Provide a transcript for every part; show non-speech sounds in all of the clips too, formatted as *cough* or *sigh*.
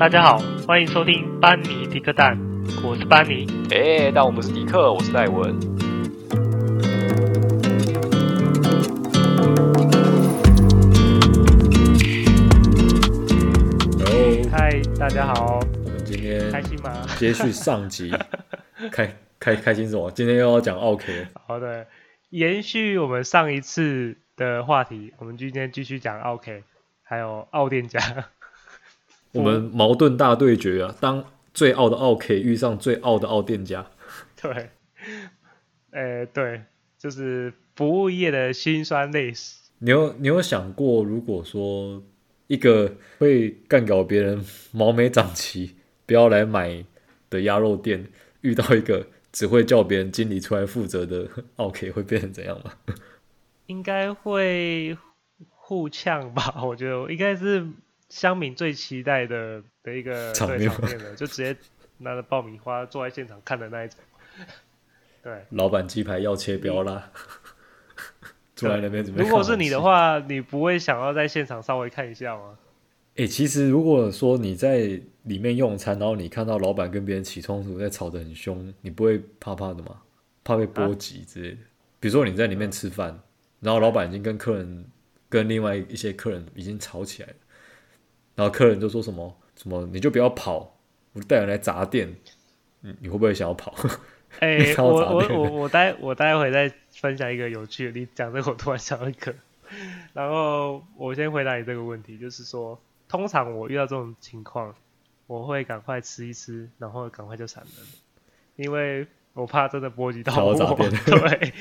大家好，欢迎收听班尼迪克蛋，我是班尼。哎，但我们是迪克，我是戴文。Hello，嗨，大家好。我们今天开心吗？接续上集，*laughs* 开开开心什么？今天又要讲奥 K。好的，延续我们上一次的话题，我们今天继续讲奥 K，还有奥店家。我们矛盾大对决啊！当最傲的奥 K 遇上最傲的奥店家，*laughs* 对，呃，对，就是服务业的辛酸泪史。你有你有想过，如果说一个会干搞别人毛没长齐不要来买的鸭肉店，遇到一个只会叫别人经理出来负责的奥 K，会变成怎样吗？应该会互呛吧？我觉得应该是。乡民最期待的的一个场面了，就直接拿着爆米花坐在现场看的那一种。*laughs* 对，老板鸡排要切不要辣，坐在那边准备。如果是你的话，你不会想要在现场稍微看一下吗？哎、欸，其实如果说你在里面用餐，然后你看到老板跟别人起冲突，在吵得很凶，你不会怕怕的吗？怕被波及之类的？啊、比如说你在里面吃饭，然后老板已经跟客人、跟另外一些客人已经吵起来了。然后客人就说什么什么，你就不要跑，我带人来砸店，你你会不会想要跑？*laughs* 哎、欸，我我我我待我待会再分享一个有趣的，你讲这个我突然想到一个，然后我先回答你这个问题，就是说，通常我遇到这种情况，我会赶快吃一吃，然后赶快就闪人，因为我怕真的波及到我。*laughs* 对，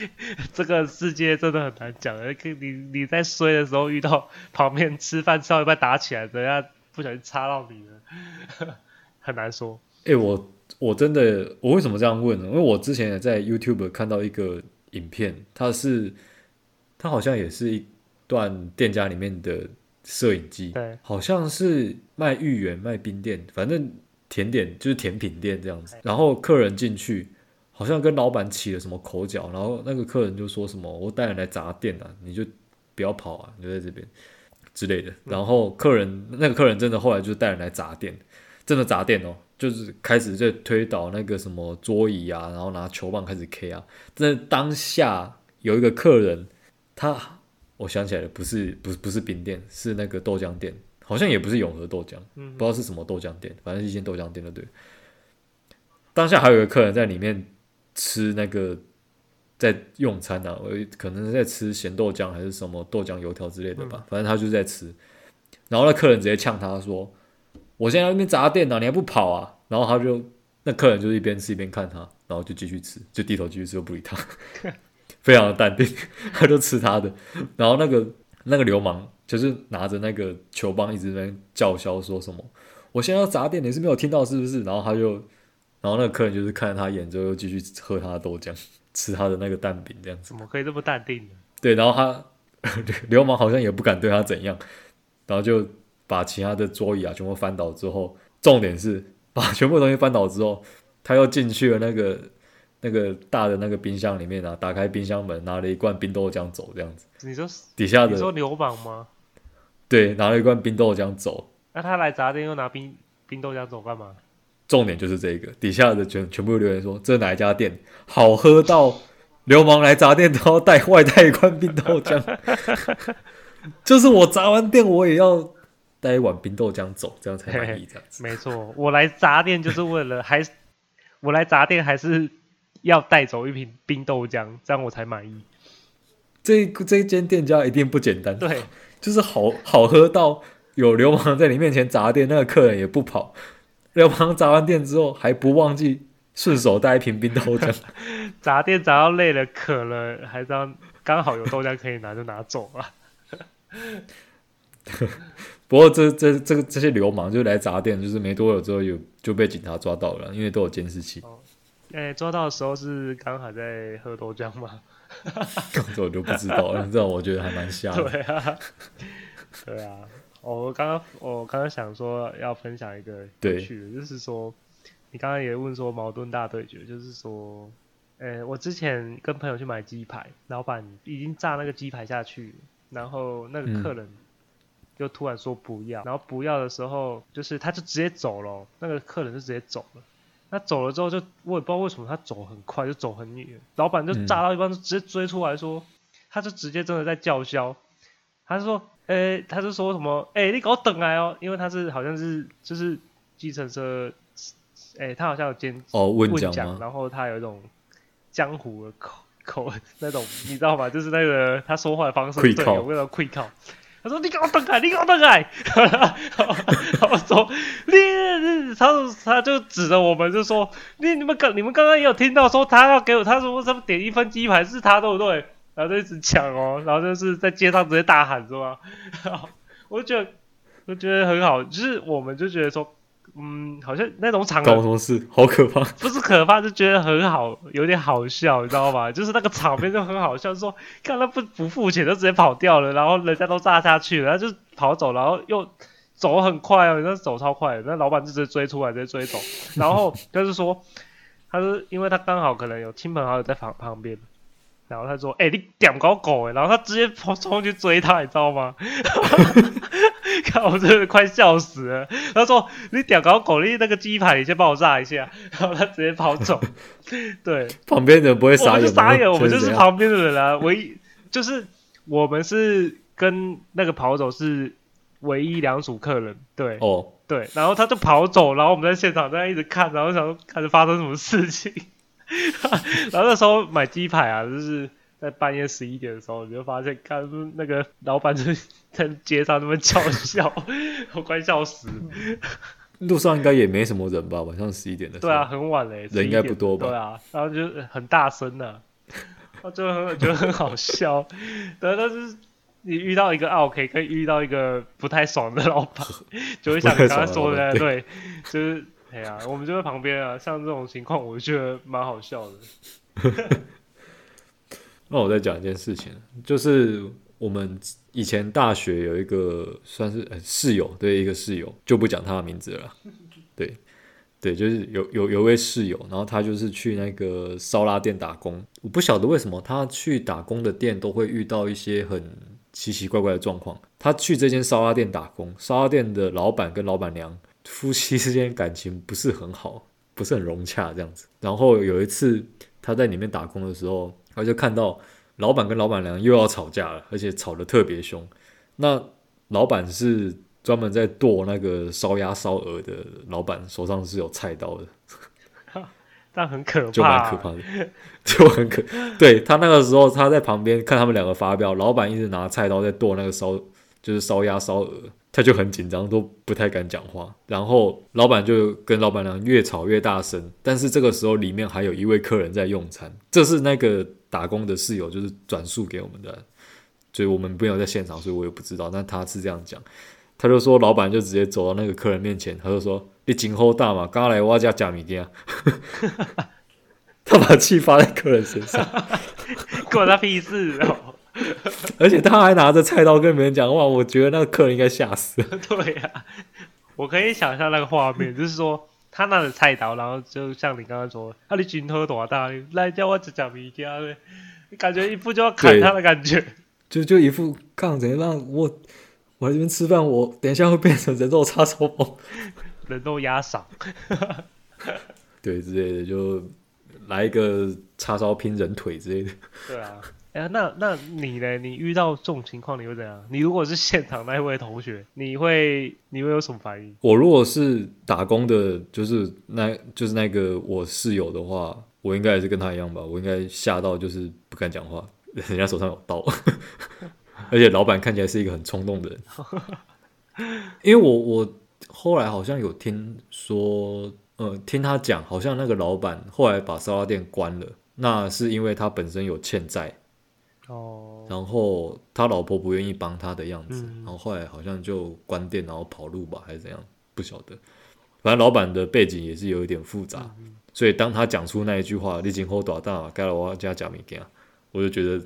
这个世界真的很难讲，你你在衰的时候遇到旁边吃饭吃到一半打起来，等下不小心插到你了，很难说。哎、欸，我我真的我为什么这样问呢？因为我之前也在 YouTube 看到一个影片，它是它好像也是一段店家里面的摄影机，对，好像是卖芋圆、卖冰店，反正甜点就是甜品店这样子。然后客人进去。好像跟老板起了什么口角，然后那个客人就说什么：“我带人来砸店啊，你就不要跑啊，你就在这边之类的。”然后客人那个客人真的后来就带人来砸店，真的砸店哦，就是开始在推倒那个什么桌椅啊，然后拿球棒开始 K 啊。但是当下有一个客人，他我想起来了，不是不是不是冰店，是那个豆浆店，好像也不是永和豆浆，不知道是什么豆浆店，反正是一间豆浆店的对。当下还有一个客人在里面。吃那个在用餐啊，我可能是在吃咸豆浆还是什么豆浆油条之类的吧，嗯、反正他就是在吃。然后那客人直接呛他说：“我现在在那边砸店呢，你还不跑啊？”然后他就那客人就一边吃一边看他，然后就继续吃，就低头继续吃，又不理他，非常的淡定，他就吃他的。然后那个那个流氓就是拿着那个球棒一直在叫嚣说什么：“我现在要砸店，你是没有听到是不是？”然后他就。然后那个客人就是看着他眼，之后又继续喝他的豆浆，*laughs* 吃他的那个蛋饼，这样子。怎么可以这么淡定呢？*laughs* 对，然后他 *laughs* 流氓好像也不敢对他怎样，然后就把其他的桌椅啊全部翻倒之后，重点是把全部东西翻倒之后，他又进去了那个那个大的那个冰箱里面啊，打开冰箱门，拿了一罐冰豆浆走，这样子。你说底下的？你说流氓吗？对，拿了一罐冰豆浆走。那他来砸店又拿冰冰豆浆走干嘛？重点就是这个，底下的全全部留言说，这哪一家店好喝到流氓来砸店都要带外带一罐冰豆浆，*laughs* 就是我砸完店我也要带一碗冰豆浆走，这样才满意。这样子没错，我来砸店就是为了还 *laughs* 我来砸店还是要带走一瓶冰豆浆，这样我才满意。这这间店家一定不简单，对，就是好好喝到有流氓在你面前砸店，那个客人也不跑。流氓砸完店之后，还不忘记顺手带一瓶冰豆浆。*laughs* 砸店砸到累了、渴了，还是要刚好有豆浆可以拿就拿走了。*laughs* 不过这这这个这些流氓就来砸店，就是没多久之后有就被警察抓到了，因为都有监视器。哦，哎、欸，抓到的时候是刚好在喝豆浆吗？*laughs* 这我就不知道了，这我觉得还蛮瞎的。对啊，对啊。我刚刚我刚刚想说要分享一个有趣的，就是说你刚刚也问说矛盾大对决，就是说，呃，我之前跟朋友去买鸡排，老板已经炸那个鸡排下去，然后那个客人就突然说不要，然后不要的时候，就是他就直接走了，那个客人就直接走了。他走了之后就，就我也不知道为什么他走很快，就走很远。老板就炸到一半就直接追出来说，嗯、他就直接真的在叫嚣。他说，哎、欸，他就说什么，哎、欸，你给我等来哦，因为他是好像是就是计程车，哎、欸，他好像有兼哦问讲，然后他有一种江湖的口口那种，你知道吗？就是那个他说话的方式对，有没有愧靠？他说：“你给我等开，你给我等开。*laughs* ” *laughs* 然后说：“你，他他就指着我们就说：‘你你们刚你们刚刚也有听到说他要给我，他说什么点一份鸡排是他对不对？’然后就一直抢哦，然后就是在街上直接大喊是吧？*laughs* 我就觉得我觉得很好，就是我们就觉得说。”嗯，好像那种场合，搞什么事？好可怕！不是可怕，就觉得很好，有点好笑，你知道吗？就是那个场面就很好笑，说看他不不付钱就直接跑掉了，然后人家都炸下去了，他就跑走，然后又走很快哦，那走超快，那老板就直接追出来，直接追走，然后就是说，他是因为他刚好可能有亲朋好友在旁旁边。然后他说：“哎、欸，你点搞狗哎！”然后他直接跑冲去追他，你知道吗？*laughs* 看我真的快笑死了。他说：“你点搞狗，你那个鸡排，你先帮我炸一下。*laughs* ”然后他直接跑走。*laughs* 对，旁边人不会傻眼吗？傻眼，我们就是旁边的人啊。唯一就是我们是跟那个跑走是唯一两组客人。对，哦，对。然后他就跑走，然后我们在现场在那一直看，然后想说看着发生什么事情。*laughs* 然后那时候买鸡排啊，就是在半夜十一点的时候，你就发现看那个老板就在街上那么叫笑，*laughs* 我快笑死。路上应该也没什么人吧？晚上十一点的时候。对啊，很晚嘞，人应该不多吧？对啊，然后就很大声的、啊，就很觉得很好笑。*laughs* 对，但是你遇到一个 OK，可以遇到一个不太爽的老板，就会像你刚才说的，对，就是。哎呀，我们就在旁边啊，像这种情况，我觉得蛮好笑的。*laughs* 那我再讲一件事情，就是我们以前大学有一个算是室友，对，一个室友就不讲他的名字了。对，对，就是有有有位室友，然后他就是去那个烧腊店打工。我不晓得为什么他去打工的店都会遇到一些很奇奇怪怪的状况。他去这间烧腊店打工，烧腊店的老板跟老板娘。夫妻之间感情不是很好，*laughs* 不是很融洽这样子。然后有一次他在里面打工的时候，他就看到老板跟老板娘又要吵架了，而且吵得特别凶。那老板是专门在剁那个烧鸭烧鹅的，老板手上是有菜刀的，*laughs* 但很可怕，就蛮可怕的，*laughs* 就很可。对，他那个时候他在旁边看他们两个发飙，老板一直拿菜刀在剁那个烧，就是烧鸭烧鹅。他就很紧张，都不太敢讲话。然后老板就跟老板娘越吵越大声。但是这个时候里面还有一位客人在用餐，这是那个打工的室友就是转述给我们的，所以我们没有在现场，所以我也不知道。但他是这样讲，他就说老板就直接走到那个客人面前，他就说：“你今后大嘛，刚来我家假米店。*laughs* ”他把气发在客人身上，*laughs* 关他屁事哦。*laughs* 而且他还拿着菜刀跟别人讲话，我觉得那个客人应该吓死了。*laughs* 对呀、啊，我可以想象那个画面，就是说他拿着菜刀，然后就像你刚刚说，啊，你拳头多大？来叫我吃假米家你感觉一副就要砍他的感觉，就就一副看怎样让我我在这边吃饭，我等一下会变成人肉叉烧包，人肉鸭嗓，*laughs* 对之类的，就来一个叉烧拼人腿之类的。对啊。哎、欸，那那你呢？你遇到这种情况，你会怎样？你如果是现场那一位同学，你会你会有什么反应？我如果是打工的，就是那就是那个我室友的话，我应该也是跟他一样吧。我应该吓到就是不敢讲话，人家手上有刀，*laughs* 而且老板看起来是一个很冲动的人。*laughs* 因为我我后来好像有听说，呃，听他讲，好像那个老板后来把烧腊店关了，那是因为他本身有欠债。哦，然后他老婆不愿意帮他的样子，嗯，然后后来好像就关店，然后跑路吧，还是怎样，不晓得。反正老板的背景也是有一点复杂，嗯，所以当他讲出那一句话“你今后多大，该了我家假米店”，我就觉得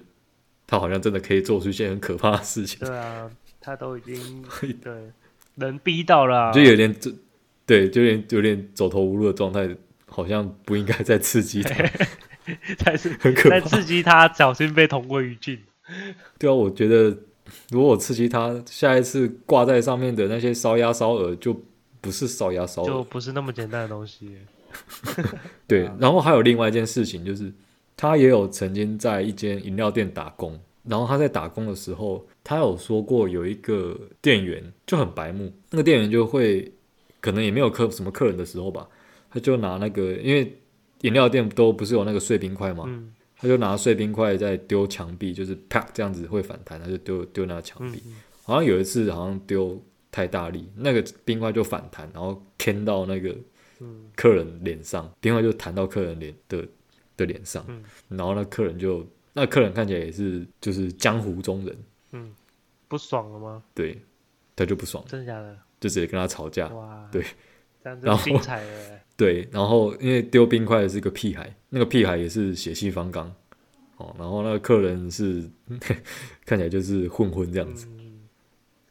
他好像真的可以做出一些很可怕的事情。对啊，他都已经 *laughs* 对人逼到了，啊，就有点对，就有点有点走投无路的状态，好像不应该再刺激他。*laughs* *laughs* 才是很可怕，在刺激他，小心被同归于尽。*laughs* 对啊，我觉得如果我刺激他，下一次挂在上面的那些烧鸭烧鹅就不是烧鸭烧鹅，就不是那么简单的东西。*laughs* 对，然后还有另外一件事情，就是他也有曾经在一间饮料店打工，然后他在打工的时候，他有说过有一个店员就很白目，那个店员就会可能也没有客什么客人的时候吧，他就拿那个，因为饮料店都不是有那个碎冰块吗，嗯、他就拿碎冰块在丢墙壁，就是啪这样子会反弹，他就丢丢那个墙壁，嗯、好像有一次好像丢太大力，那个冰块就反弹，然后磕到那个。客人脸上，冰块就弹到客人脸的的脸上，嗯、然后那客人就，那客人看起来也是就是江湖中人，嗯，不爽了吗？对，他就不爽，真的假的？就直接跟他吵架，哇，对，这样就精彩了。对，然后因为丢冰块的是个屁孩，那个屁孩也是血气方刚，哦，然后那个客人是 *laughs* 看起来就是混混这样子，嗯、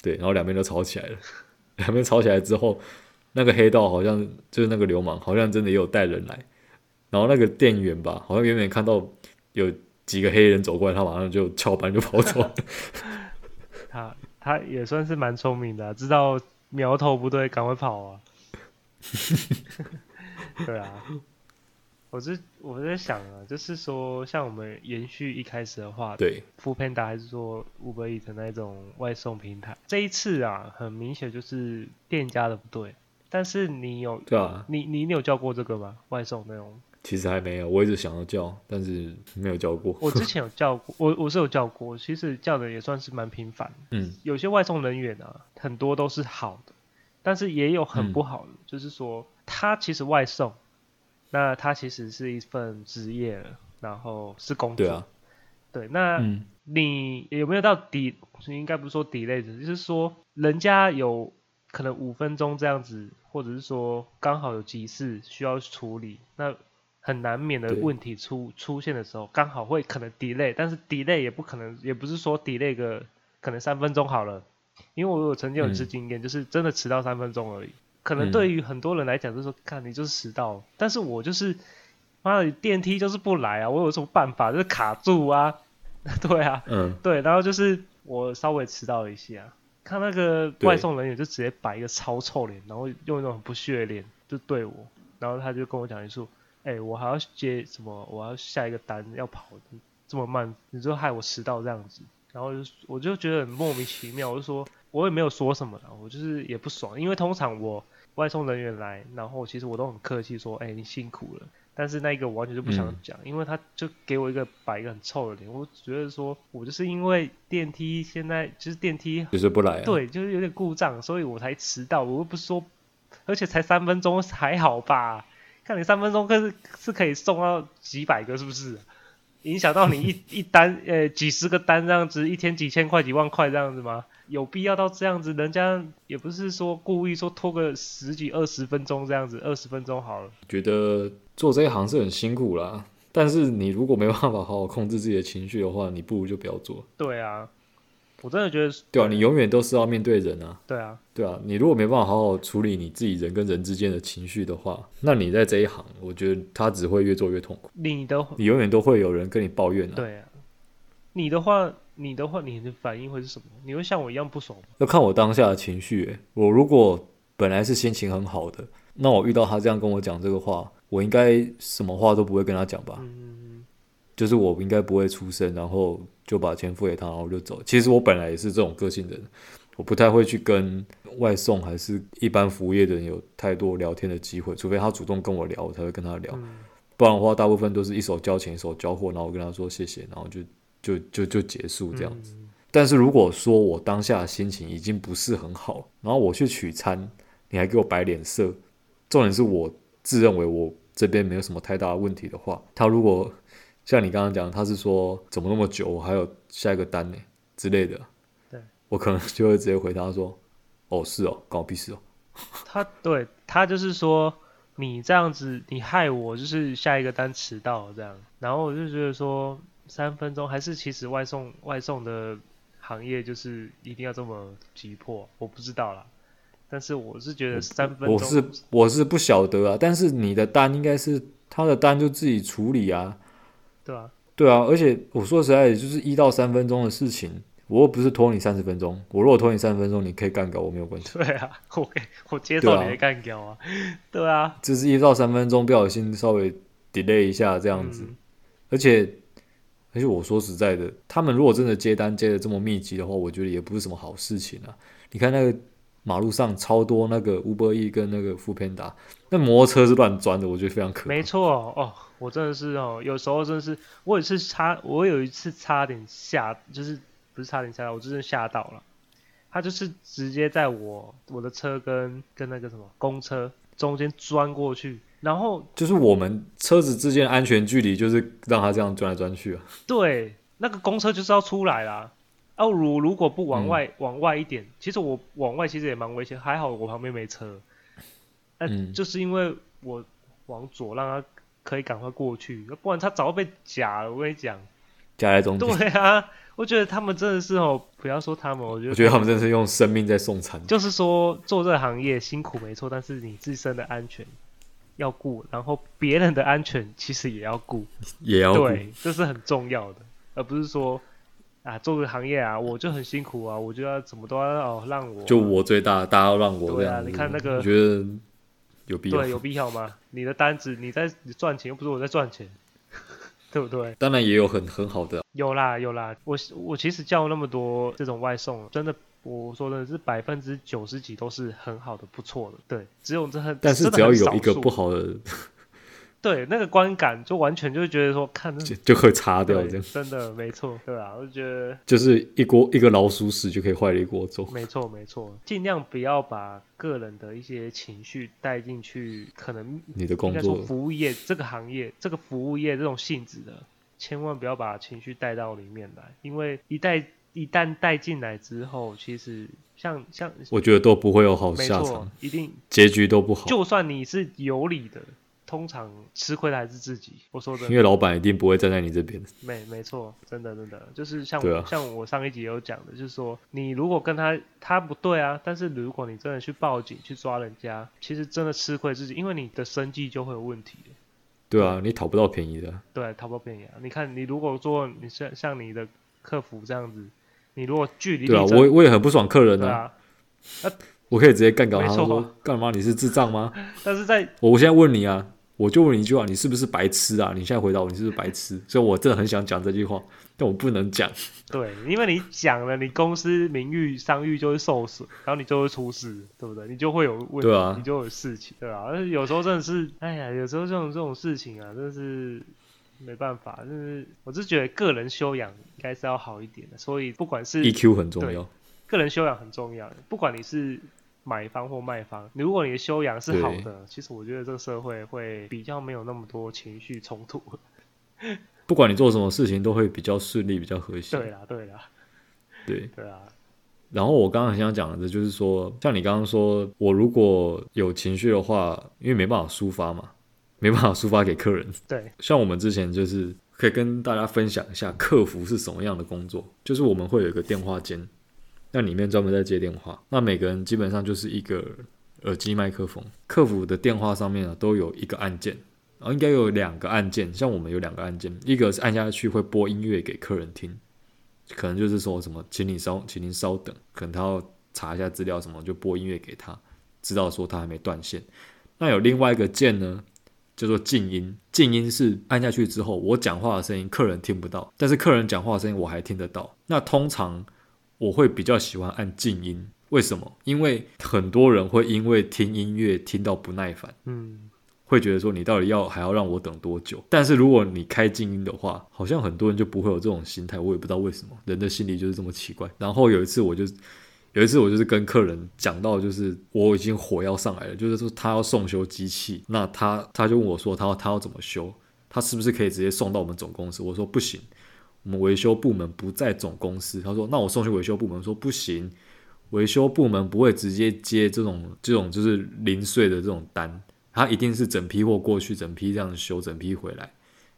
对，然后两边都吵起来了，两边吵起来之后。那个黑道好像就是那个流氓，好像真的也有带人来。然后那个店员吧，好像远远看到有几个黑人走过来，他马上就翘班就跑走了。*laughs* 他他也算是蛮聪明的啊，知道苗头不对，赶快跑啊。*laughs* *laughs* 对啊，我是我在想啊，就是说，像我们延续一开始的话，对，Foodpanda 还是说 Uber Eats 的那种外送平台，这一次啊，很明显就是店家的不对。但是你有对啊？你你你有叫过这个吗？外送那种？其实还没有，我一直想要叫，但是没有叫过。我之前有 *laughs* 叫过，我我是有叫过，其实叫的也算是蛮频繁。嗯，有些外送人员啊，很多都是好的，但是也有很不好的，嗯、就是说他其实外送，那他其实是一份职业，然后是工作。对啊。对，那你有没有到底？应该不是说 delay 的，就是说人家有。可能五分钟这样子，或者是说刚好有急事需要处理，那很难免的问题出出现的时候，刚好会可能 delay，但是 delay 也不可能，也不是说 delay 个可能三分钟好了，因为我有曾经有一次经验，嗯、就是真的迟到三分钟而已。可能对于很多人来讲，就是说，看你就是迟到，但是我就是妈的电梯就是不来啊，我有什么办法？就是卡住啊，*laughs* 对啊，嗯，对，然后就是我稍微迟到了一下。看那个外送人员就直接摆一个超臭脸，然后用一种很不屑的脸就对我，然后他就跟我讲一句：“哎、欸，我还要接什么？我要下一个单要跑这么慢，你就害我迟到这样子。”然后就我就觉得很莫名其妙，我就说我也没有说什么了，我就是也不爽，因为通常我外送人员来，然后其实我都很客气说：“哎、欸，你辛苦了。”但是那个我完全就不想讲，嗯、因为他就给我一个摆一个很臭的脸，我觉得说我就是因为电梯现在就是电梯就是不来、啊，对，就是有点故障，所以我才迟到。我又不是说，而且才三分钟还好吧？看你三分钟可是是可以送到几百个，是不是？影响到你一 *laughs* 一单呃几十个单这样子，一天几千块几万块这样子吗？有必要到这样子？人家也不是说故意说拖个十几二十分钟这样子，二十分钟好了。觉得。做这一行是很辛苦啦，但是你如果没办法好好控制自己的情绪的话，你不如就不要做。对啊，我真的觉得。对啊，你永远都是要面对人啊。对啊，对啊，你如果没办法好好处理你自己人跟人之间的情绪的话，那你在这一行，我觉得他只会越做越痛苦。你的，你永远都会有人跟你抱怨啊。对啊，你的话，你的话，你的反应会是什么？你会像我一样不爽吗？要看我当下的情绪欸。我如果本来是心情很好的，那我遇到他这样跟我讲这个话。我应该什么话都不会跟他讲吧，嗯、就是我应该不会出声，然后就把钱付给他，然后就走。其实我本来也是这种个性的人，我不太会去跟外送还是一般服务业的人有太多聊天的机会，除非他主动跟我聊，我才会跟他聊。嗯、不然的话，大部分都是一手交钱一手交货，然后我跟他说谢谢，然后就就就就结束这样子。嗯、但是如果说我当下心情已经不是很好，然后我去取餐，你还给我摆脸色，重点是我自认为我。这边没有什么太大的问题的话，他如果像你刚刚讲，他是说怎么那么久，我还有下一个单呢之类的，对，我可能就会直接回答说，哦是哦，关我屁事哦。*laughs* 他对他就是说你这样子，你害我就是下一个单迟到这样，然后我就觉得说三分钟还是其实外送外送的行业就是一定要这么急迫，我不知道啦。但是我是觉得三分钟，我是我是不晓得啊。但是你的单应该是他的单就自己处理啊，对啊，对啊。而且我说实在，就是一到三分钟的事情，我又不是拖你三十分钟，我如果拖你三十分钟，你可以干掉我没有关系。对啊，*laughs* 我我接受你的干掉啊，对啊，就是一到三分钟不小心稍微 delay 一下这样子，嗯、而且而且我说实在的，他们如果真的接单接的这么密集的话，我觉得也不是什么好事情啊。你看那个马路上超多那个 Uber E 跟那个 Foodpanda，那摩托车是乱钻的，我觉得非常可怕。没错哦。我真的是哦，有时候真的是，我也是差，我有一次差点吓，就是不是差点吓到，我真的吓到了。他就是直接在我我的车跟跟那个什么公车中间钻过去，然后就是我们车子之间安全距离，就是让他这样钻来钻去啊。*laughs* 对，那个公车就是要出来啦。哦，如如果不往外、嗯、往外一点，其实我往外其实也蛮危险，还好我旁边没车。嗯，就是因为我往左让他。可以赶快过去，不然他早就被夹了。我跟你讲，夹在中间。对啊，我觉得他们真的是哦，不要说他们，我觉得我觉得他们真的是用生命在送餐。就是说做这个行业辛苦没错，但是你自身的安全要顾，然后别人的安全其实也要顾，也要顾，对，这是很重要的，而不是说啊做个行业啊，我就很辛苦啊，我就要怎么都要哦让我，就我最大，大家要让我。对啊，你看那个，我觉得。有必要？对，有必要吗？你的单子，你在赚钱，又不是我在赚钱，对不对？当然也有很很好的、啊。有啦有啦，我我其实叫那么多这种外送，真的，我说的是百分之九十几都是很好的，不错的。对，只有这很，但是只要有一个不好的。对，那个观感就完全就是觉得说看就就会擦掉这样，真的没错，对啊，我就觉得 *laughs* 就是一锅一个老鼠屎就可以坏了一锅粥。没错没错，尽量不要把个人的一些情绪带进去，可能你的工作服务业这个行业这个服务业这种性质的，千万不要把情绪带到里面来，因为一带一旦带进来之后，其实像像我觉得都不会有好下场，一定结局都不好。就算你是有理的。通常吃亏的还是自己，我说的，因为老板一定不会站在你这边。没没错，真的真的，就是像我、啊、像我上一集有讲的，就是说你如果跟他他不对啊，但是如果你真的去报警去抓人家，其实真的吃亏自己，因为你的生计就会有问题。对啊，你讨不到便宜的。对，讨不到便宜啊！你看你如果做你像像你的客服这样子，你如果距离对啊，我我也很不爽客人啊。我可以直接干掉他说干嘛？你是智障吗？*laughs* 但是在我现在问你啊。我就问你一句话，你是不是白痴啊？你现在回答我，你是不是白痴？所以我真的很想讲这句话，但我不能讲。对，因为你讲了，你公司名誉、商誉就会受损，然后你就会出事，对不对？你就会有问题，对啊，你就有事情，对啊。但是有时候真的是，哎呀，有时候这种这种事情啊，真的是没办法。就是我是觉得个人修养应该是要好一点的，所以不管是 EQ 很重要，个人修养很重要，不管你是。买方或卖方，如果你的修养是好的，其实我觉得这个社会会比较没有那么多情绪冲突。*laughs* 不管你做什么事情，都会比较顺利，比较和谐。对啦，对啦，对对啊。然后我刚刚很想讲的，就是说，像你刚刚说，我如果有情绪的话，因为没办法抒发嘛，没办法抒发给客人。*laughs* 对，像我们之前就是可以跟大家分享一下，客服是什么样的工作，就是我们会有一个电话间。那里面专门在接电话，那每个人基本上就是一个耳机麦克风。客服的电话上面啊，都有一个按键，然后应该有两个按键，像我们有两个按键，一个是按下去会播音乐给客人听，可能就是说什么，请你稍，请您稍等，可能他要查一下资料什么，就播音乐给他，知道说他还没断线。那有另外一个键呢，叫做静音，静音是按下去之后，我讲话的声音客人听不到，但是客人讲话的声音我还听得到。那通常。我会比较喜欢按静音，为什么？因为很多人会因为听音乐听到不耐烦，嗯，会觉得说你到底要还要让我等多久？但是如果你开静音的话，好像很多人就不会有这种心态，我也不知道为什么，人的心理就是这么奇怪。然后有一次我就有一次我就是跟客人讲到，就是我已经火要上来了，就是说他要送修机器，那他他就问我说他要他要怎么修？他是不是可以直接送到我们总公司？我说不行。我们维修部门不在总公司，他说：“那我送去维修部门。”说：“不行，维修部门不会直接接这种这种就是零碎的这种单，他一定是整批货过去，整批这样修，整批回来。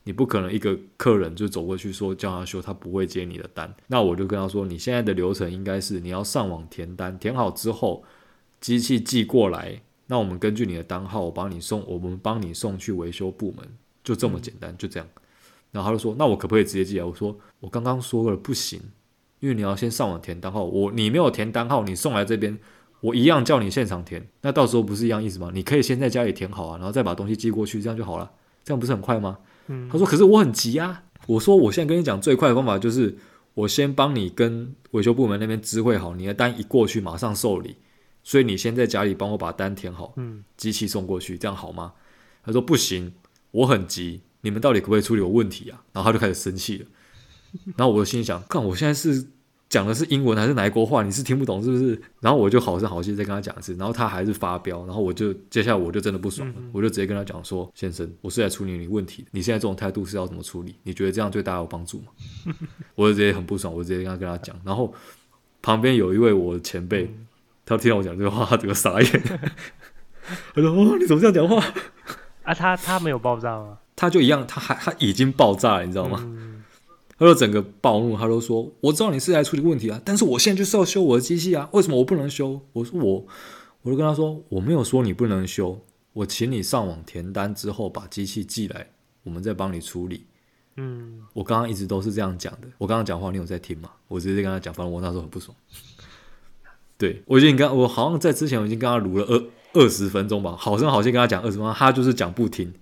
你不可能一个客人就走过去说叫他修，他不会接你的单。那我就跟他说：你现在的流程应该是你要上网填单，填好之后机器寄过来，那我们根据你的单号，我帮你送，我们帮你送去维修部门，就这么简单，就这样。”然后他就说：“那我可不可以直接寄啊？”我说：“我刚刚说了不行，因为你要先上网填单号，我你没有填单号，你送来这边，我一样叫你现场填，那到时候不是一样意思吗？你可以先在家里填好啊，然后再把东西寄过去，这样就好了，这样不是很快吗？嗯，他说，可是我很急啊。我说，我现在跟你讲最快的方法就是，我先帮你跟维修部门那边知会好，你的单一过去马上受理，所以你先在家里帮我把单填好，嗯，机器送过去，这样好吗？他说不行，我很急，你们到底可不可以处理我问题啊？然后他就开始生气了，然后我就心想，看我现在是。讲的是英文还是哪一国话？你是听不懂是不是？然后我就好声好气再跟他讲一次，然后他还是发飙，然后我就接下来我就真的不爽了，嗯、我就直接跟他讲说：“先生，我是来处理你问题的，你现在这种态度是要怎么处理？你觉得这样对大家有帮助吗？” *laughs* 我就直接很不爽，我就直接跟他跟他讲。然后旁边有一位我的前辈，嗯、他听到我讲这个话，他整个傻眼。*laughs* 他说：“哦，你怎么这样讲话？”啊，他他没有爆炸吗？他就一样，他还他已经爆炸了，你知道吗？他就整个暴怒，他都说：“我知道你是来处理问题啊，但是我现在就是要修我的机器啊，为什么我不能修？”我说：“我，我就跟他说，我没有说你不能修，我请你上网填单之后把机器寄来，我们再帮你处理。”嗯，我刚刚一直都是这样讲的。我刚刚讲话你有在听吗？我直接跟他讲，反正我那时候很不爽。对，我已经跟我好像在之前我已经跟他录了二二十分钟吧，好声好气跟他讲二十分钟，他就是讲不听，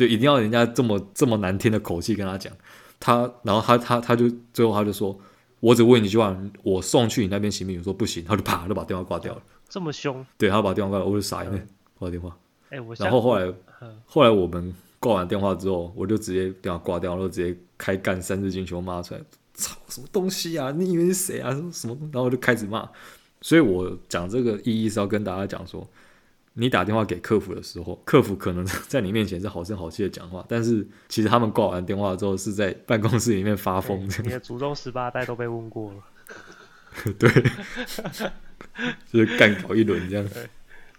对，一定要人家这么这么难听的口气跟他讲。他，然后他他他就最后他就说，我只问你一句话，我送去你那边行不行？我说不行，他就啪就把电话挂掉了。这么凶？对，他把电话挂了，我就傻眼，挂电话。哎，我然后后来后来我们挂完电话之后，我就直接电话挂掉，然后直接开干三字经全部骂出来，操什么东西啊？你以为是谁啊？什么？然后我就开始骂。所以我讲这个意义是要跟大家讲说。你打电话给客服的时候，客服可能在你面前是好声好气的讲话，但是其实他们挂完电话之后是在办公室里面发疯。你的祖宗十八代都被问过了，*laughs* 对，*laughs* 就是干搞一轮这样。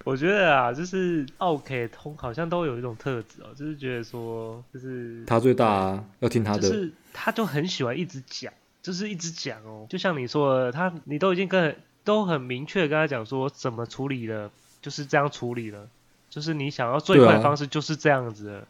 我觉得啊，就是奥 K 通好像都有一种特质哦，就是觉得说，就是他最大啊，要听他的，就是他就很喜欢一直讲，就是一直讲哦，就像你说的，他你都已经跟都很明确跟他讲说怎么处理了。就是这样处理了，就是你想要最快的方式就是这样子的，啊，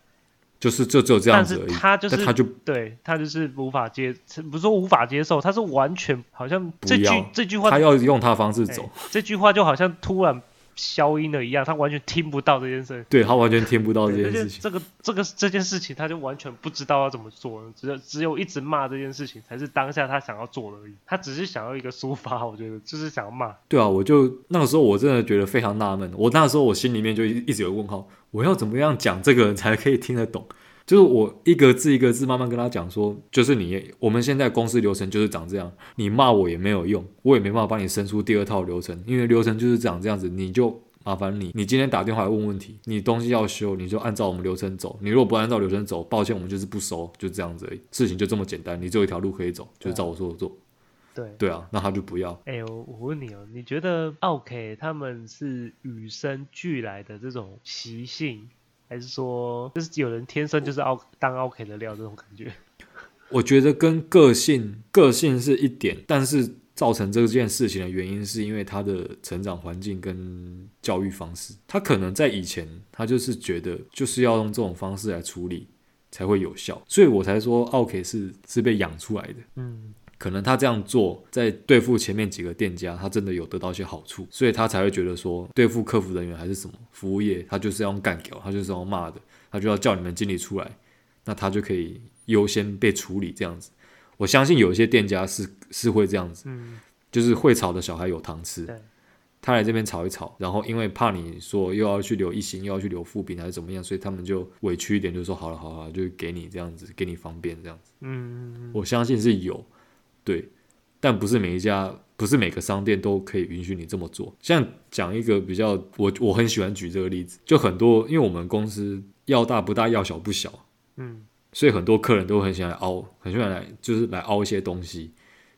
就是就只有这样子而已。但是他就是他就对他就是无法接，不是说无法接受，他是完全好像这句这句话，他要用他的方式走，这句话就好像突然。消音了一样，他完全听不到这件事。对，他完全听不到这件事情。这个这个这件事情，他就完全不知道要怎么做，只有只有一直骂这件事情才是当下他想要做的而已。他只是想要一个抒发，我觉得就是想要骂。对啊，我就那个时候我真的觉得非常纳闷。我那时候我心里面就一一直有问号，我要怎么样讲这个人才可以听得懂？就是我一个字一个字慢慢跟他讲说，就是你我们现在公司流程就是长这样，你骂我也没有用，我也没办法帮你生出第二套流程，因为流程就是长这样子，你就麻烦你，你今天打电话来问问题，你东西要修，你就按照我们流程走，你如果不按照流程走，抱歉，我们就是不收，就这样子而已，事情就这么简单，你只有一条路可以走，就是照我说的做。对对啊，那他就不要。哎、欸，我我问你哦，你觉得 OK 他们是与生俱来的这种习性？还是说，就是有人天生就是奥当奥 K 的料这种感觉？我觉得跟个性个性是一点，但是造成这件事情的原因，是因为他的成长环境跟教育方式。他可能在以前，他就是觉得就是要用这种方式来处理才会有效，所以我才说奥 K 是是被养出来的。嗯。可能他这样做，在对付前面几个店家，他真的有得到一些好处，所以他才会觉得说，对付客服人员还是什么服务业，他就是要用干掉，他就是要骂的，他就要叫你们经理出来，那他就可以优先被处理这样子。我相信有一些店家是是会这样子，嗯，就是会吵的小孩有糖吃，他来这边吵一吵，然后因为怕你说又要去留一星，又要去留负评还是怎么样，所以他们就委屈一点，就说好了好了，就给你这样子，给你方便这样子，嗯，我相信是有。对，但不是每一家，不是每个商店都可以允许你这么做。像讲一个比较，我我很喜欢举这个例子，就很多，因为我们公司要大不大，要小不小，嗯，所以很多客人都很喜欢来凹，很喜欢来就是来凹一些东西，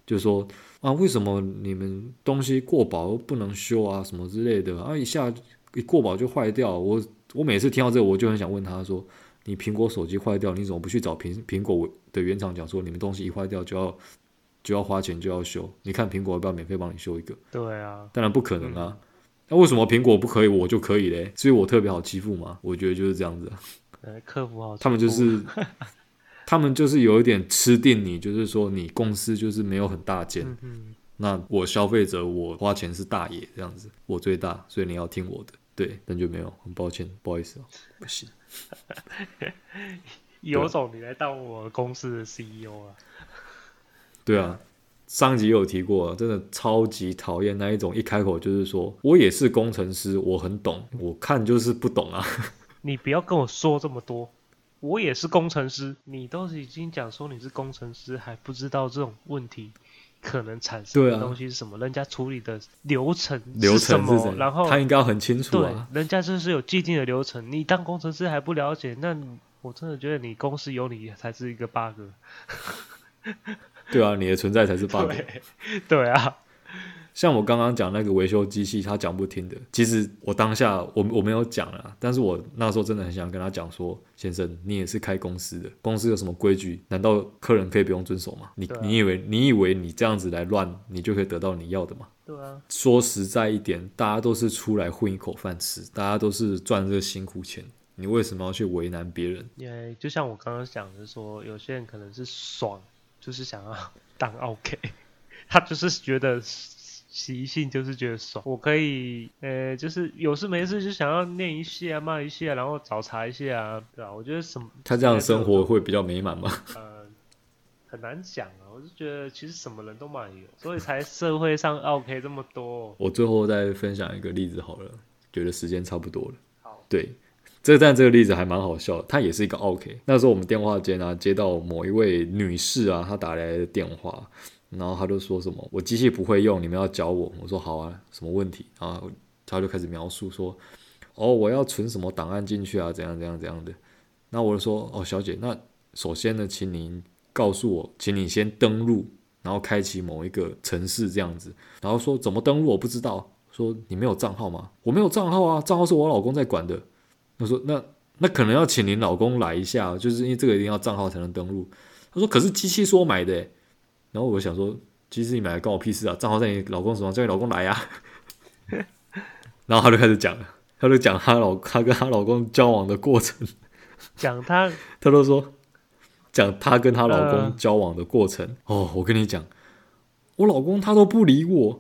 就说啊，为什么你们东西过保不能修啊，什么之类的啊，一下一过保就坏掉。我我每次听到这个，我就很想问他说，你苹果手机坏掉，你怎么不去找苹苹果的原厂讲说，你们东西一坏掉就要。就要花钱就要修，你看苹果要不要免费帮你修一个？对啊，当然不可能啊。那、嗯啊、为什么苹果不可以，我就可以嘞？所以我特别好欺负嘛？我觉得就是这样子。客服好，他们就是 *laughs* 他们就是有一点吃定你，就是说你公司就是没有很大件，嗯嗯那我消费者我花钱是大爷这样子，我最大，所以你要听我的。对，但就没有，很抱歉，不好意思哦，不行。*laughs* 有种你来当我公司的 CEO 啊？对啊，上集有提过，真的超级讨厌那一种，一开口就是说我也是工程师，我很懂，我看就是不懂啊。*laughs* 你不要跟我说这么多，我也是工程师，你都已经讲说你是工程师，还不知道这种问题可能产生的东西是什么？啊、人家处理的流程是什么？是然后他应该很清楚啊。对，人家就是有既定的流程，你当工程师还不了解，那我真的觉得你公司有你才是一个 bug。对啊，你的存在才是 bug。对，对啊。像我刚刚讲那个维修机器，他讲不听的。其实我当下我我没有讲啊，但是我那时候真的很想跟他讲说，先生，你也是开公司的，公司有什么规矩，难道客人可以不用遵守吗？你、啊、你以为你以为你这样子来乱，你就可以得到你要的吗？对啊。说实在一点，大家都是出来混一口饭吃，大家都是赚这个辛苦钱，你为什么要去为难别人？因为就像我刚刚讲的说，有些人可能是爽，就是想要 *laughs* 当 OK，*laughs* 他就是觉得。习性就是觉得爽，我可以，呃，就是有事没事就想要念一下、骂一下，然后找茬一下啊，对吧？我觉得什么他这样生活会比较美满吗？呃，很难讲啊。我是觉得其实什么人都蛮有，所以才社会上 OK 这么多。我最后再分享一个例子好了，觉得时间差不多了。好，对，这但这个例子还蛮好笑的，他也是一个 OK。那时候我们电话间啊，接到某一位女士啊，她打来的电话。然后她就说什么，我机器不会用，你们要教我。我说好啊，什么问题？然后她就开始描述说，哦，我要存什么档案进去啊，怎样怎样怎样的。那我就说，哦，小姐，那首先呢，请您告诉我，请你先登录，然后开启某一个城市这样子。然后说怎么登录我不知道，说你没有账号吗？我没有账号啊，账号是我老公在管的。他说那那可能要请您老公来一下，就是因为这个一定要账号才能登录。他说可是机器是我买的。然后我想说，机器你买来关我屁事啊！账号在你老公手上，叫你老公来呀、啊。*laughs* 然后他就开始讲了，他就讲他老他跟他老公交往的过程，讲他，*laughs* 他都说讲他跟他老公交往的过程。呃、哦，我跟你讲，我老公他都不理我，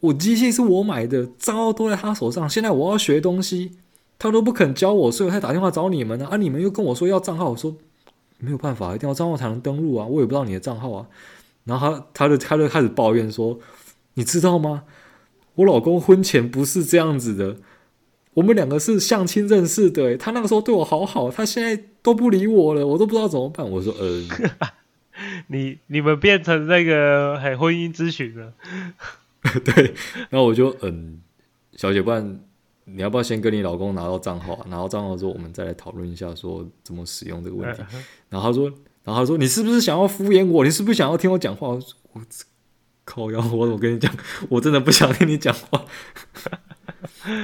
我机器是我买的，账号都在他手上。现在我要学东西，他都不肯教我，所以我才打电话找你们呢。啊，你们又跟我说要账号，我说没有办法，一定要账号才能登录啊，我也不知道你的账号啊。然后他他就他就开始抱怨说：“你知道吗？我老公婚前不是这样子的，我们两个是相亲认识的。他那个时候对我好好，他现在都不理我了，我都不知道怎么办。”我说：“呃，*laughs* 你你们变成那个还婚姻咨询了？*laughs* 对。”然后我就嗯，小姐，不然你要不要先跟你老公拿到账号，拿到账号之后，我们再来讨论一下说怎么使用这个问题。*laughs* 然后他说。然后他说：“你是不是想要敷衍我？你是不是想要听我讲话？”我说：“我靠腰，我我跟你讲，我真的不想听你讲话。*laughs* ”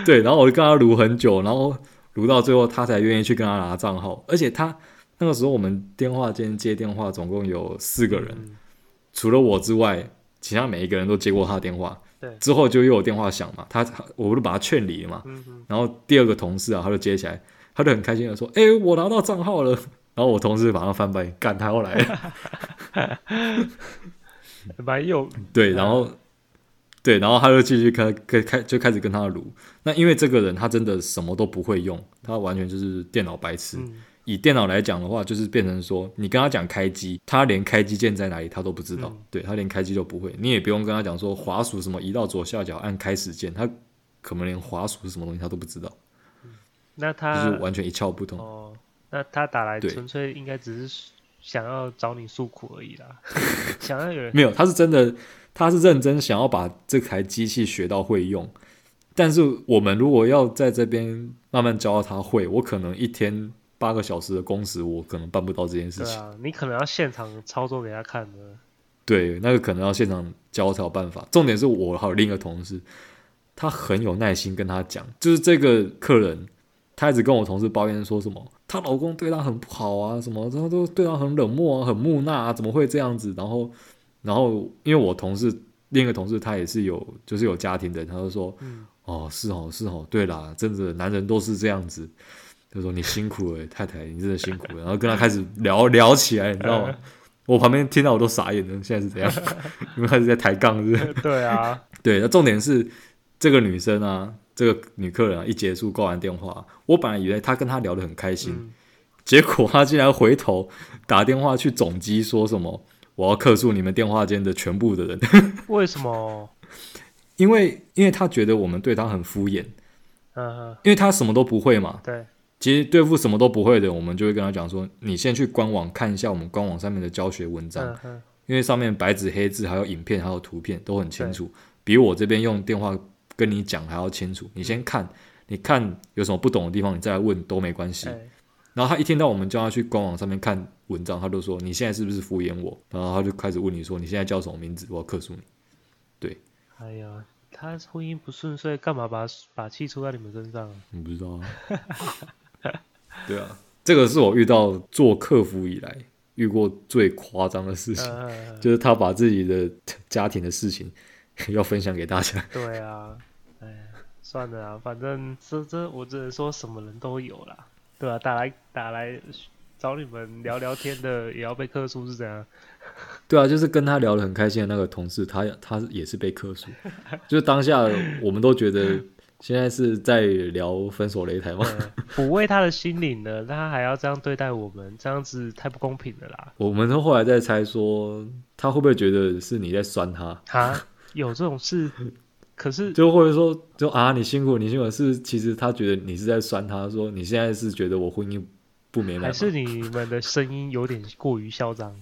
对，然后我就跟他撸很久，然后撸到最后，他才愿意去跟他拿账号。而且他那个时候，我们电话间接电话总共有四个人，嗯、除了我之外，其他每一个人都接过他的电话。对，之后就又有电话响嘛，他我不是把他劝离了嘛。嗯、然后第二个同事啊，他就接起来，他就很开心的说：“哎，我拿到账号了。*laughs* ”然后我同事马上翻白眼，干他要来了，*laughs* 蛮有 *laughs* 对，然后对，然后他就继续开开开就开始跟他撸。那因为这个人他真的什么都不会用，他完全就是电脑白痴。嗯、以电脑来讲的话，就是变成说你跟他讲开机，他连开机键在哪里他都不知道，嗯、对，他连开机都不会。你也不用跟他讲说滑鼠什么移到左下角按开始键，他可能连滑鼠是什么东西他都不知道。那他就是完全一窍不通。哦那他打来纯粹应该只是想要找你诉苦而已啦，*laughs* 想要有人没有，他是真的，他是认真想要把这台机器学到会用。但是我们如果要在这边慢慢教他会，我可能一天八个小时的工时，我可能办不到这件事情。啊，你可能要现场操作给他看的。对，那个可能要现场教才有办法。重点是我还有另一个同事，他很有耐心跟他讲，就是这个客人。他一直跟我同事抱怨说什么，她老公对她很不好啊，什么他都对她很冷漠啊，很木讷啊，怎么会这样子？然后，然后因为我同事另一个同事他也是有就是有家庭的，他就说，嗯、哦是哦是哦，对啦，真的男人都是这样子。就说你辛苦了，太太，你真的辛苦了。然后跟他开始聊聊起来，你知道吗？*laughs* 我旁边听到我都傻眼了，现在是怎样？*laughs* 因为开始在抬杠，是？*laughs* 对啊，对。那重点是这个女生啊，这个女客人啊，一结束挂完电话，我本来以为她跟他聊得很开心，嗯、结果她竟然回头打电话去总机，说什么我要克诉你们电话间的全部的人。为什么？因为因为她觉得我们对她很敷衍，嗯哼，因为她什么都不会嘛。对。其实对付什么都不会的，我们就会跟他讲说：“你先去官网看一下我们官网上面的教学文章，嗯、因为上面白纸黑字，还有影片，还有图片都很清楚，比我这边用电话跟你讲还要清楚。你先看，你看有什么不懂的地方，你再来问都没关系。嗯”然后他一听到我们叫他去官网上面看文章，他就说：“你现在是不是敷衍我？”然后他就开始问你说：“你现在叫什么名字？我要克诉你。”对。哎呀，他婚姻不顺遂，干嘛把把气出在你们身上？你不知道啊。*laughs* *laughs* 对啊，这个是我遇到做客服以来遇过最夸张的事情，呃、就是他把自己的家庭的事情 *laughs* 要分享给大家。对啊，哎呀，算了啊，反正这这我只能说什么人都有啦。对啊，打来打来找你们聊聊天的也要被客诉是怎样？*laughs* 对啊，就是跟他聊得很开心的那个同事，他他也是被客诉，就是当下我们都觉得。现在是在聊分手擂台吗？抚慰他的心灵呢，他还要这样对待我们，这样子太不公平了啦。我们都后来在猜说，他会不会觉得是你在酸他？啊，有这种事？可是 *laughs* 就或者说，就啊，你辛苦，你辛苦是，其实他觉得你是在酸他，说你现在是觉得我婚姻不美满，还是你们的声音有点过于嚣张？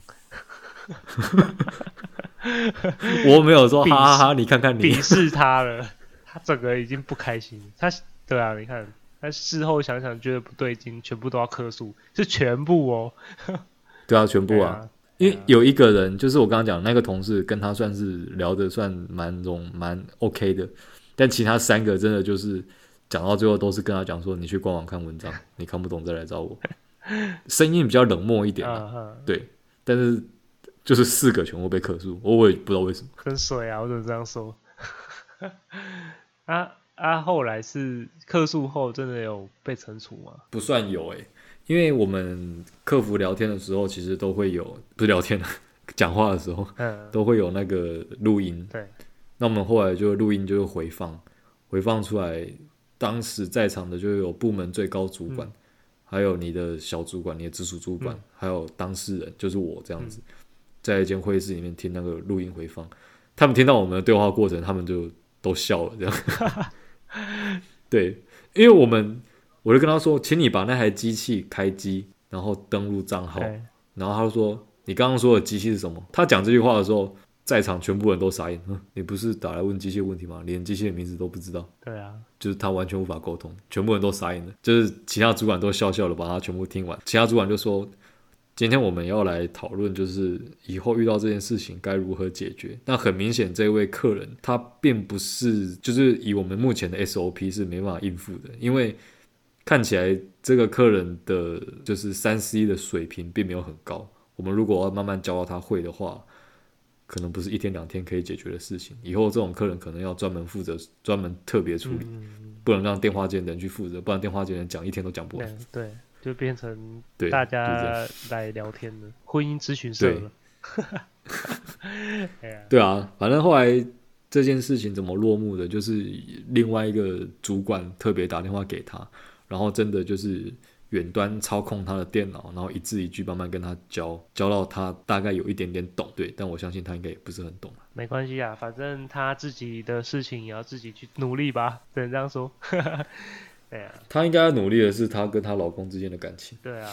*laughs* 我没有说 *laughs* 哈哈哈，你看看你鄙视他了。他整个已经不开心，他对啊，你看，他事后想想觉得不对劲，全部都要客诉，是全部哦。*laughs* 对啊，全部啊，啊因为有一个人，就是我刚刚讲那个同事，跟他算是聊得算蛮融蛮 OK 的，但其他三个真的就是讲到最后都是跟他讲说，你去官网看文章，你看不懂再来找我。声音比较冷漠一点，啊，对，但是就是四个全部被客诉，我也不知道为什么。很水啊，我怎么这样说？*laughs* 啊啊！后来是客诉后，真的有被惩处吗？不算有诶、欸，因为我们客服聊天的时候，其实都会有，不是聊天讲话的时候，嗯，都会有那个录音。对，那我们后来就录音，就是回放，回放出来，当时在场的就有部门最高主管，嗯、还有你的小主管、你的直属主管，嗯、还有当事人，就是我这样子，嗯、在一间会议室里面听那个录音回放，他们听到我们的对话过程，他们就。都笑了，这样，*laughs* 对，因为我们，我就跟他说，请你把那台机器开机，然后登录账号，然后他就说，你刚刚说的机器是什么？他讲这句话的时候，在场全部人都傻眼，嗯，你不是打来问机械问题吗？连机械的名字都不知道？对啊，就是他完全无法沟通，全部人都傻眼了，就是其他主管都笑笑的把他全部听完，其他主管就说。今天我们要来讨论，就是以后遇到这件事情该如何解决。那很明显，这位客人他并不是，就是以我们目前的 SOP 是没办法应付的，因为看起来这个客人的就是三 C 的水平并没有很高。我们如果要慢慢教到他会的话，可能不是一天两天可以解决的事情。以后这种客人可能要专门负责，专门特别处理，不能让电话间的人去负责，不然电话间人讲一天都讲不完。对。就变成大家来聊天的婚姻咨询社了。*laughs* 对啊，反正后来这件事情怎么落幕的，就是另外一个主管特别打电话给他，然后真的就是远端操控他的电脑，然后一字一句慢慢跟他教，教到他大概有一点点懂。对，但我相信他应该也不是很懂。没关系啊，反正他自己的事情也要自己去努力吧，只能这样说。对啊，她应该要努力的是她跟她老公之间的感情。对啊，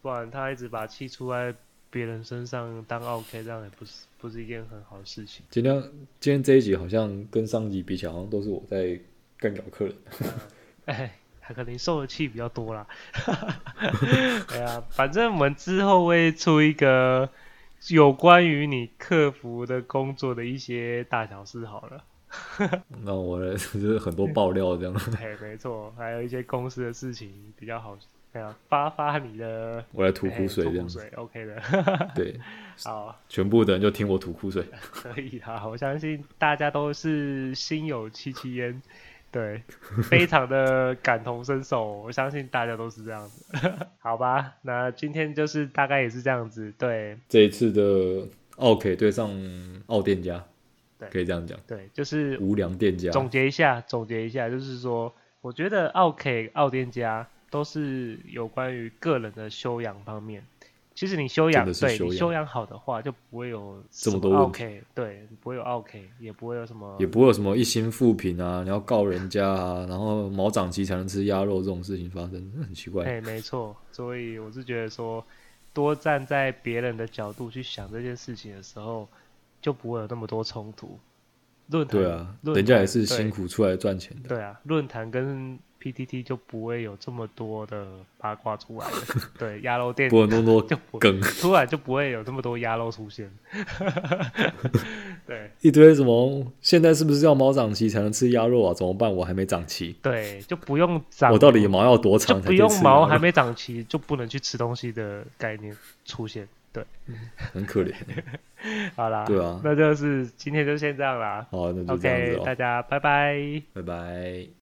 不然她一直把气出在别人身上当 OK，这样也不是不是一件很好的事情。今天今天这一集好像跟上一集比起来，好像都是我在干扰客人。*laughs* 哎，他可能受的气比较多啦。*laughs* 对啊，反正我们之后会出一个有关于你客服的工作的一些大小事好了。*laughs* 那我就是很多爆料这样。对，*laughs* 没错，还有一些公司的事情比较好，这样发发你的。我来吐苦水这样。吐苦水，OK 的。*laughs* 对，好，全部的人就听我吐苦水。可以的，我相信大家都是心有戚戚焉，对，非常的感同身受，我相信大家都是这样子。好吧，那今天就是大概也是这样子。对，这一次的奥 K 对上奥店家，对，可以这样讲。对，就是无良店家。总结一下，总结一下，就是说，我觉得奥 K 奥店家都是有关于个人的修养方面。其实你修养，对你修养好的话，就不会有这么多问题。对，不会有奥 K，也不会有什么，也不会有什么一心负评啊，你要告人家啊，然后毛长齐才能吃鸭肉这种事情发生，很奇怪。哎，没错，所以我是觉得说，多站在别人的角度去想这件事情的时候，就不会有那么多冲突。论坛，对啊，人家也是辛苦出来赚钱的。对啊，论坛跟。PTT 就不会有这么多的八卦出来了，*laughs* 对，鸭肉店不会那么多就梗，出来就不会有这么多鸭肉出现，*laughs* 对，一堆什么现在是不是要毛长齐才能吃鸭肉啊？怎么办？我还没长齐，对，就不用长，我到底毛要多长？就不用毛还没长齐就不能去吃东西的概念出现，对，*laughs* 很可怜。*laughs* 好啦，对啊，那就是今天就先这样啦，好，那就这样子，哦，OK，大家拜拜，拜拜。